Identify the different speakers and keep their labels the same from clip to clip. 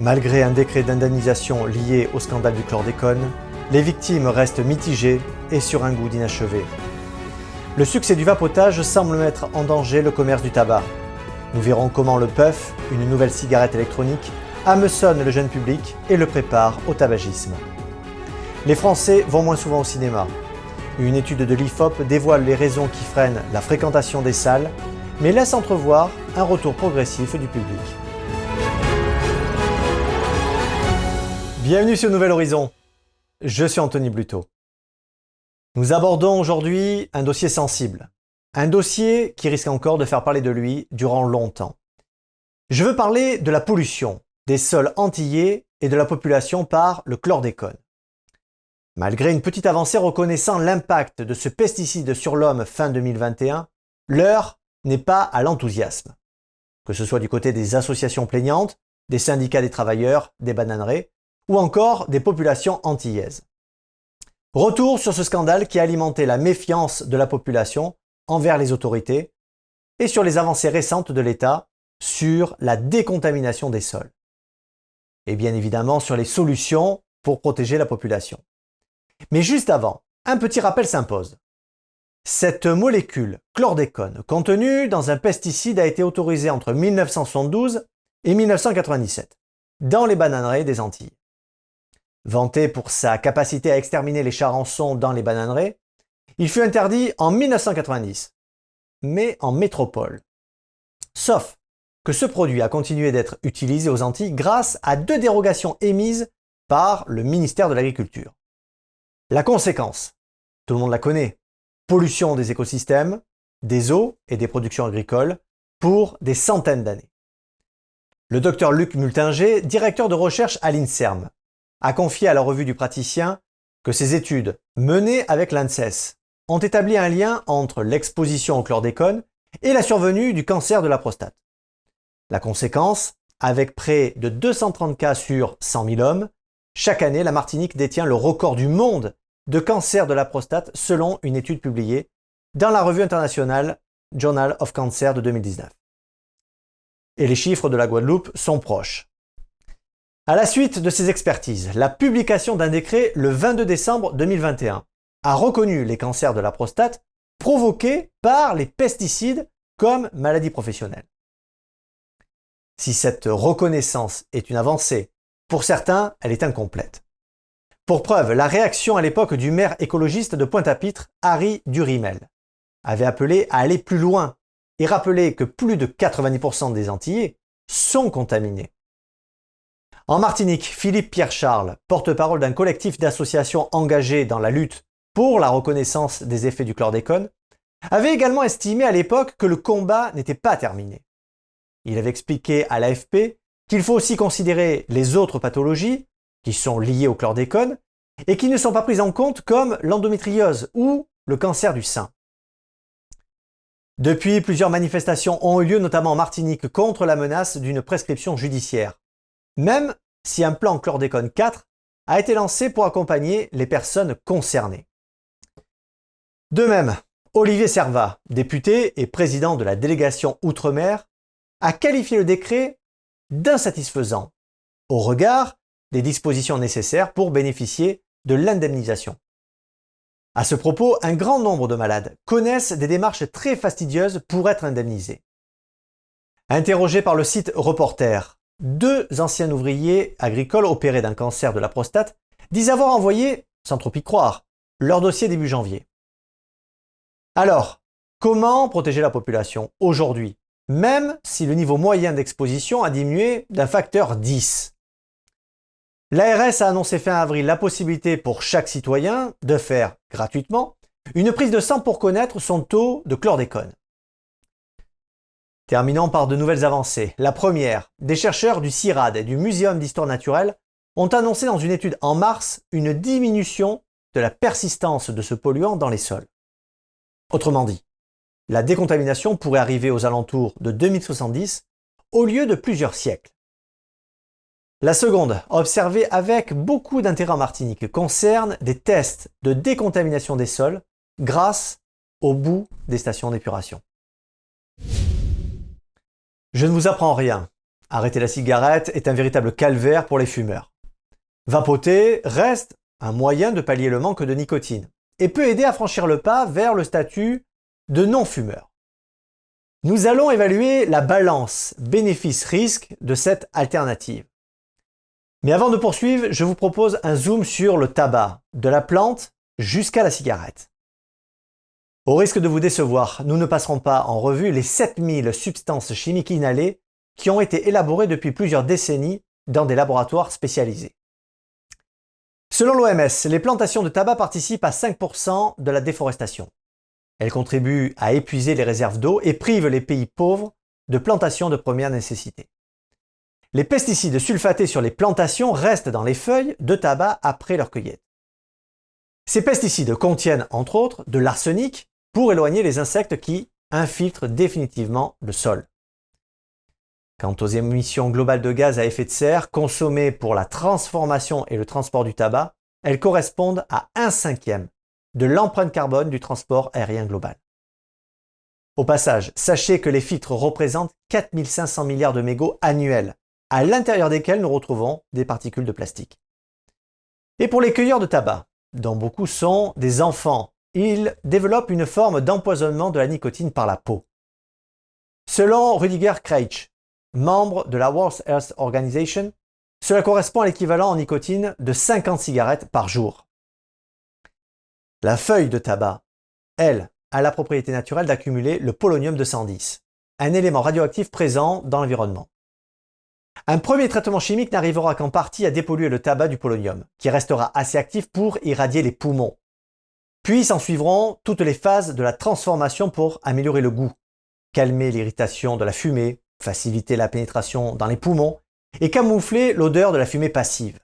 Speaker 1: Malgré un décret d'indemnisation lié au scandale du chlordécone, les victimes restent mitigées et sur un goût d'inachevé. Le succès du vapotage semble mettre en danger le commerce du tabac. Nous verrons comment le puff, une nouvelle cigarette électronique, hameçonne le jeune public et le prépare au tabagisme. Les Français vont moins souvent au cinéma. Une étude de l'IFOP dévoile les raisons qui freinent la fréquentation des salles, mais laisse entrevoir un retour progressif du public. Bienvenue sur Nouvel Horizon. Je suis Anthony Bluto. Nous abordons aujourd'hui un dossier sensible. Un dossier qui risque encore de faire parler de lui durant longtemps. Je veux parler de la pollution des sols antillais et de la population par le chlordécone. Malgré une petite avancée reconnaissant l'impact de ce pesticide sur l'homme fin 2021, l'heure n'est pas à l'enthousiasme. Que ce soit du côté des associations plaignantes, des syndicats des travailleurs, des bananeraies, ou encore des populations antillaises. Retour sur ce scandale qui a alimenté la méfiance de la population envers les autorités et sur les avancées récentes de l'État sur la décontamination des sols. Et bien évidemment sur les solutions pour protéger la population. Mais juste avant, un petit rappel s'impose. Cette molécule chlordécone contenue dans un pesticide a été autorisée entre 1972 et 1997 dans les bananeraies des Antilles. Vanté pour sa capacité à exterminer les charançons dans les bananeraies, il fut interdit en 1990, mais en métropole. Sauf que ce produit a continué d'être utilisé aux Antilles grâce à deux dérogations émises par le ministère de l'Agriculture. La conséquence, tout le monde la connaît, pollution des écosystèmes, des eaux et des productions agricoles pour des centaines d'années. Le docteur Luc Multinger, directeur de recherche à l'INSERM, a confié à la revue du praticien que ses études, menées avec l'ANSES, ont établi un lien entre l'exposition au chlordécone et la survenue du cancer de la prostate. La conséquence, avec près de 230 cas sur 100 000 hommes, chaque année, la Martinique détient le record du monde de cancer de la prostate selon une étude publiée dans la revue internationale Journal of Cancer de 2019. Et les chiffres de la Guadeloupe sont proches. À la suite de ces expertises, la publication d'un décret le 22 décembre 2021 a reconnu les cancers de la prostate provoqués par les pesticides comme maladie professionnelle. Si cette reconnaissance est une avancée, pour certains, elle est incomplète. Pour preuve, la réaction à l'époque du maire écologiste de Pointe-à-Pitre, Harry Durimel, avait appelé à aller plus loin et rappelé que plus de 90% des Antillais sont contaminés. En Martinique, Philippe Pierre-Charles, porte-parole d'un collectif d'associations engagées dans la lutte pour la reconnaissance des effets du chlordécone, avait également estimé à l'époque que le combat n'était pas terminé. Il avait expliqué à l'AFP qu'il faut aussi considérer les autres pathologies qui sont liées au chlordécone et qui ne sont pas prises en compte comme l'endométriose ou le cancer du sein. Depuis, plusieurs manifestations ont eu lieu, notamment en Martinique, contre la menace d'une prescription judiciaire. Même si un plan chlordécone 4 a été lancé pour accompagner les personnes concernées. De même, Olivier Servat, député et président de la délégation Outre-mer, a qualifié le décret d'insatisfaisant au regard des dispositions nécessaires pour bénéficier de l'indemnisation. À ce propos, un grand nombre de malades connaissent des démarches très fastidieuses pour être indemnisés. Interrogés par le site Reporter, deux anciens ouvriers agricoles opérés d'un cancer de la prostate disent avoir envoyé, sans trop y croire, leur dossier début janvier. Alors, comment protéger la population aujourd'hui, même si le niveau moyen d'exposition a diminué d'un facteur 10 L'ARS a annoncé fin avril la possibilité pour chaque citoyen de faire gratuitement une prise de sang pour connaître son taux de chlordécone. Terminons par de nouvelles avancées. La première, des chercheurs du CIRAD et du Muséum d'histoire naturelle ont annoncé dans une étude en mars une diminution de la persistance de ce polluant dans les sols. Autrement dit, la décontamination pourrait arriver aux alentours de 2070 au lieu de plusieurs siècles. La seconde, observée avec beaucoup d'intérêt en Martinique, concerne des tests de décontamination des sols grâce au bout des stations d'épuration. Je ne vous apprends rien. arrêter la cigarette est un véritable calvaire pour les fumeurs. Vapoter reste un moyen de pallier le manque de nicotine et peut aider à franchir le pas vers le statut de non-fumeur. Nous allons évaluer la balance bénéfice-risque de cette alternative. Mais avant de poursuivre, je vous propose un zoom sur le tabac, de la plante jusqu'à la cigarette. Au risque de vous décevoir, nous ne passerons pas en revue les 7000 substances chimiques inhalées qui ont été élaborées depuis plusieurs décennies dans des laboratoires spécialisés. Selon l'OMS, les plantations de tabac participent à 5% de la déforestation. Elles contribuent à épuiser les réserves d'eau et privent les pays pauvres de plantations de première nécessité. Les pesticides sulfatés sur les plantations restent dans les feuilles de tabac après leur cueillette. Ces pesticides contiennent, entre autres, de l'arsenic pour éloigner les insectes qui infiltrent définitivement le sol. Quant aux émissions globales de gaz à effet de serre consommées pour la transformation et le transport du tabac, elles correspondent à un cinquième de l'empreinte carbone du transport aérien global. Au passage, sachez que les filtres représentent 4500 milliards de mégots annuels, à l'intérieur desquels nous retrouvons des particules de plastique. Et pour les cueilleurs de tabac, dont beaucoup sont des enfants, ils développent une forme d'empoisonnement de la nicotine par la peau. Selon Rudiger Kreitsch, membre de la World Health Organization, cela correspond à l'équivalent en nicotine de 50 cigarettes par jour. La feuille de tabac, elle, a la propriété naturelle d'accumuler le polonium 210, un élément radioactif présent dans l'environnement. Un premier traitement chimique n'arrivera qu'en partie à dépolluer le tabac du polonium, qui restera assez actif pour irradier les poumons. Puis s'en suivront toutes les phases de la transformation pour améliorer le goût, calmer l'irritation de la fumée, faciliter la pénétration dans les poumons et camoufler l'odeur de la fumée passive.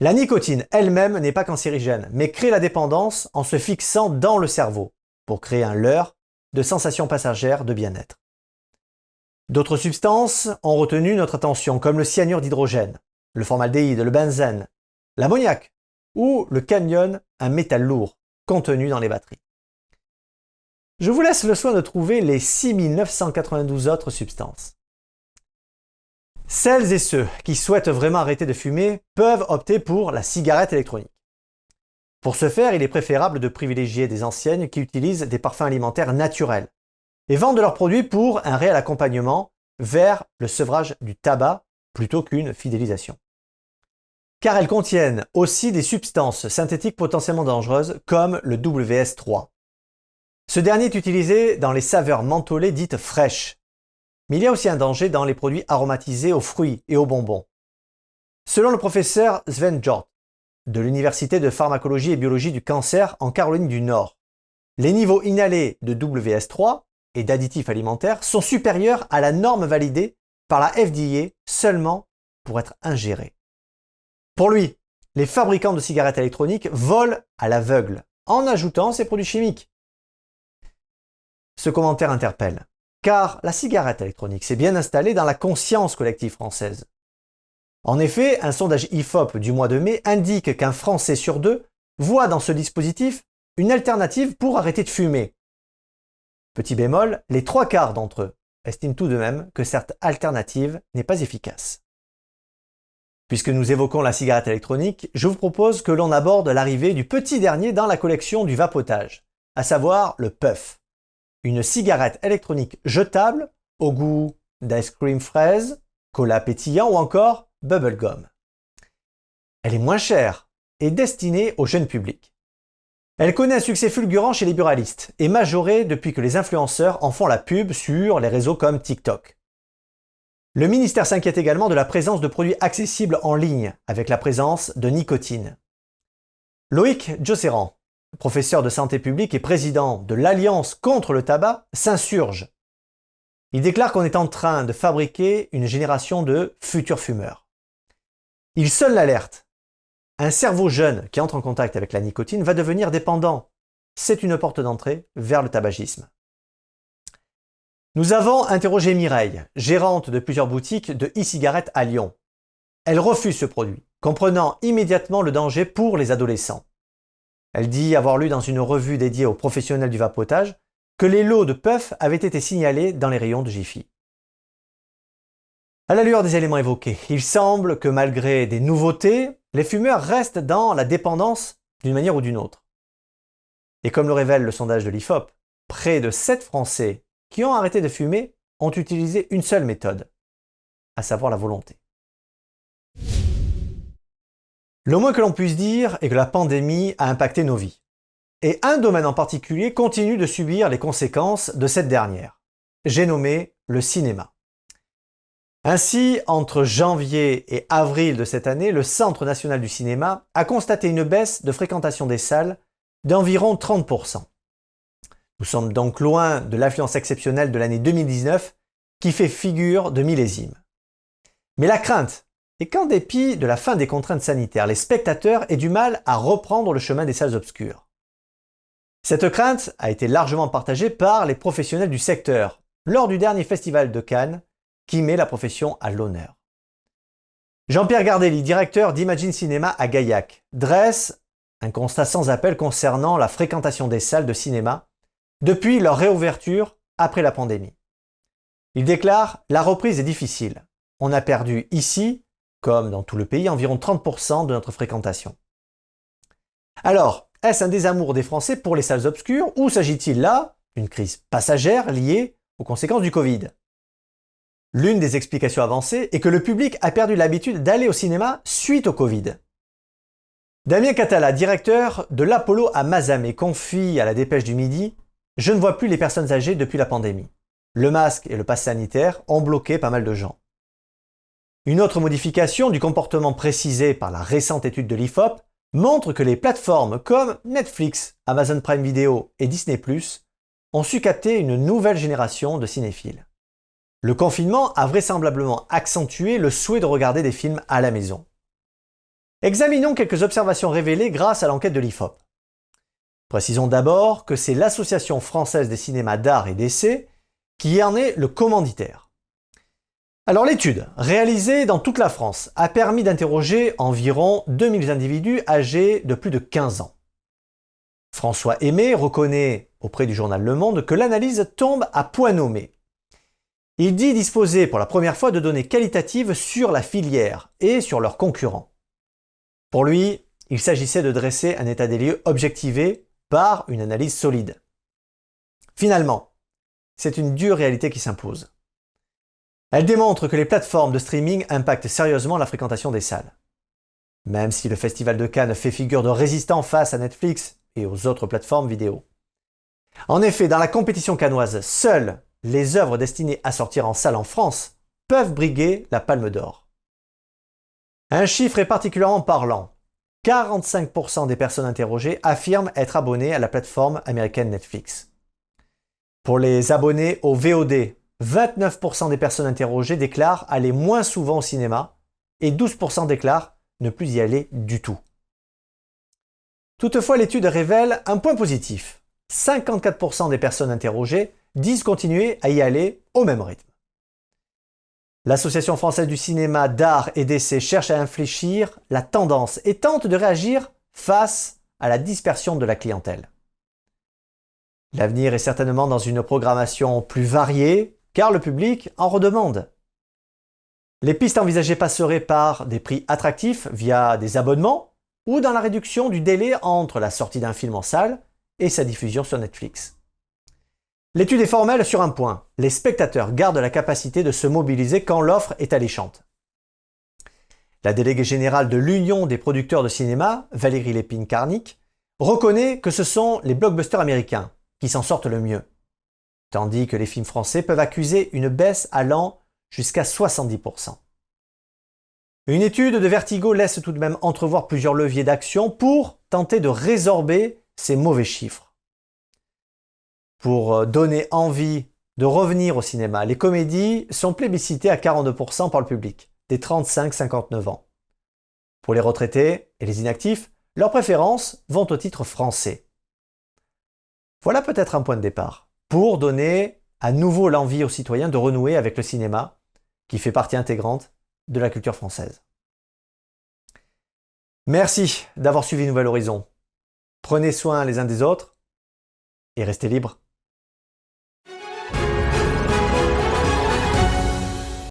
Speaker 1: La nicotine elle-même n'est pas cancérigène, mais crée la dépendance en se fixant dans le cerveau pour créer un leurre de sensations passagères de bien-être. D'autres substances ont retenu notre attention, comme le cyanure d'hydrogène, le formaldéhyde, le benzène, l'ammoniac ou le camion, un métal lourd contenu dans les batteries. Je vous laisse le soin de trouver les 6992 autres substances. Celles et ceux qui souhaitent vraiment arrêter de fumer peuvent opter pour la cigarette électronique. Pour ce faire, il est préférable de privilégier des enseignes qui utilisent des parfums alimentaires naturels et vendent leurs produits pour un réel accompagnement vers le sevrage du tabac plutôt qu'une fidélisation. Car elles contiennent aussi des substances synthétiques potentiellement dangereuses comme le WS3, ce dernier est utilisé dans les saveurs mentholées dites fraîches. Mais il y a aussi un danger dans les produits aromatisés aux fruits et aux bonbons. Selon le professeur Sven Jort de l'Université de pharmacologie et biologie du cancer en Caroline du Nord, les niveaux inhalés de WS3 et d'additifs alimentaires sont supérieurs à la norme validée par la FDA seulement pour être ingérés. Pour lui, les fabricants de cigarettes électroniques volent à l'aveugle en ajoutant ces produits chimiques. Ce commentaire interpelle, car la cigarette électronique s'est bien installée dans la conscience collective française. En effet, un sondage IFOP du mois de mai indique qu'un Français sur deux voit dans ce dispositif une alternative pour arrêter de fumer. Petit bémol, les trois quarts d'entre eux estiment tout de même que cette alternative n'est pas efficace. Puisque nous évoquons la cigarette électronique, je vous propose que l'on aborde l'arrivée du petit dernier dans la collection du vapotage, à savoir le puff une cigarette électronique jetable au goût d'ice cream fraise, cola pétillant ou encore bubblegum. Elle est moins chère et destinée au jeune public. Elle connaît un succès fulgurant chez les buralistes et majoré depuis que les influenceurs en font la pub sur les réseaux comme TikTok. Le ministère s'inquiète également de la présence de produits accessibles en ligne avec la présence de nicotine. Loïc Josserand, professeur de santé publique et président de l'Alliance contre le tabac, s'insurge. Il déclare qu'on est en train de fabriquer une génération de futurs fumeurs. Il sonne l'alerte. Un cerveau jeune qui entre en contact avec la nicotine va devenir dépendant. C'est une porte d'entrée vers le tabagisme. Nous avons interrogé Mireille, gérante de plusieurs boutiques de e-cigarettes à Lyon. Elle refuse ce produit, comprenant immédiatement le danger pour les adolescents. Elle dit avoir lu dans une revue dédiée aux professionnels du vapotage que les lots de puff avaient été signalés dans les rayons de Jiffy. À la lueur des éléments évoqués, il semble que malgré des nouveautés, les fumeurs restent dans la dépendance d'une manière ou d'une autre. Et comme le révèle le sondage de l'IFOP, près de 7 Français qui ont arrêté de fumer ont utilisé une seule méthode, à savoir la volonté. Le moins que l'on puisse dire est que la pandémie a impacté nos vies. Et un domaine en particulier continue de subir les conséquences de cette dernière. J'ai nommé le cinéma. Ainsi, entre janvier et avril de cette année, le Centre national du cinéma a constaté une baisse de fréquentation des salles d'environ 30%. Nous sommes donc loin de l'affluence exceptionnelle de l'année 2019 qui fait figure de millésime. Mais la crainte est qu'en dépit de la fin des contraintes sanitaires, les spectateurs aient du mal à reprendre le chemin des salles obscures. Cette crainte a été largement partagée par les professionnels du secteur lors du dernier festival de Cannes qui met la profession à l'honneur. Jean-Pierre Gardelli, directeur d'Imagine Cinéma à Gaillac, dresse un constat sans appel concernant la fréquentation des salles de cinéma depuis leur réouverture après la pandémie. Il déclare La reprise est difficile. On a perdu ici, comme dans tout le pays, environ 30% de notre fréquentation. Alors, est-ce un désamour des Français pour les salles obscures ou s'agit-il là d'une crise passagère liée aux conséquences du Covid? L'une des explications avancées est que le public a perdu l'habitude d'aller au cinéma suite au Covid. Damien Catala, directeur de l'Apollo à Mazamet, confie à la dépêche du midi Je ne vois plus les personnes âgées depuis la pandémie. Le masque et le pass sanitaire ont bloqué pas mal de gens. Une autre modification du comportement précisé par la récente étude de l'IFOP montre que les plateformes comme Netflix, Amazon Prime Video et Disney ⁇ ont su capter une nouvelle génération de cinéphiles. Le confinement a vraisemblablement accentué le souhait de regarder des films à la maison. Examinons quelques observations révélées grâce à l'enquête de l'IFOP. Précisons d'abord que c'est l'Association française des cinémas d'art et d'essai qui en est le commanditaire. Alors l'étude, réalisée dans toute la France, a permis d'interroger environ 2000 individus âgés de plus de 15 ans. François Aimé reconnaît auprès du journal Le Monde que l'analyse tombe à point nommé. Il dit disposer pour la première fois de données qualitatives sur la filière et sur leurs concurrents. Pour lui, il s'agissait de dresser un état des lieux objectivé par une analyse solide. Finalement, c'est une dure réalité qui s'impose. Elle démontre que les plateformes de streaming impactent sérieusement la fréquentation des salles. Même si le Festival de Cannes fait figure de résistant face à Netflix et aux autres plateformes vidéo. En effet, dans la compétition cannoise, seules les œuvres destinées à sortir en salle en France peuvent briguer la palme d'or. Un chiffre est particulièrement parlant. 45% des personnes interrogées affirment être abonnées à la plateforme américaine Netflix. Pour les abonnés au VOD, 29% des personnes interrogées déclarent aller moins souvent au cinéma et 12% déclarent ne plus y aller du tout. Toutefois, l'étude révèle un point positif. 54% des personnes interrogées disent continuer à y aller au même rythme. L'Association française du cinéma d'art et d'essai cherche à infléchir la tendance et tente de réagir face à la dispersion de la clientèle. L'avenir est certainement dans une programmation plus variée, car le public en redemande. Les pistes envisagées passeraient par des prix attractifs via des abonnements ou dans la réduction du délai entre la sortie d'un film en salle et sa diffusion sur Netflix. L'étude est formelle sur un point. Les spectateurs gardent la capacité de se mobiliser quand l'offre est alléchante. La déléguée générale de l'Union des producteurs de cinéma, Valérie Lépine-Carnic, reconnaît que ce sont les blockbusters américains qui s'en sortent le mieux tandis que les films français peuvent accuser une baisse allant jusqu'à 70%. Une étude de Vertigo laisse tout de même entrevoir plusieurs leviers d'action pour tenter de résorber ces mauvais chiffres. Pour euh, donner envie de revenir au cinéma, les comédies sont plébiscitées à 42% par le public, des 35-59 ans. Pour les retraités et les inactifs, leurs préférences vont au titre français. Voilà peut-être un point de départ pour donner à nouveau l'envie aux citoyens de renouer avec le cinéma, qui fait partie intégrante de la culture française. Merci d'avoir suivi Nouvel Horizon. Prenez soin les uns des autres et restez libres.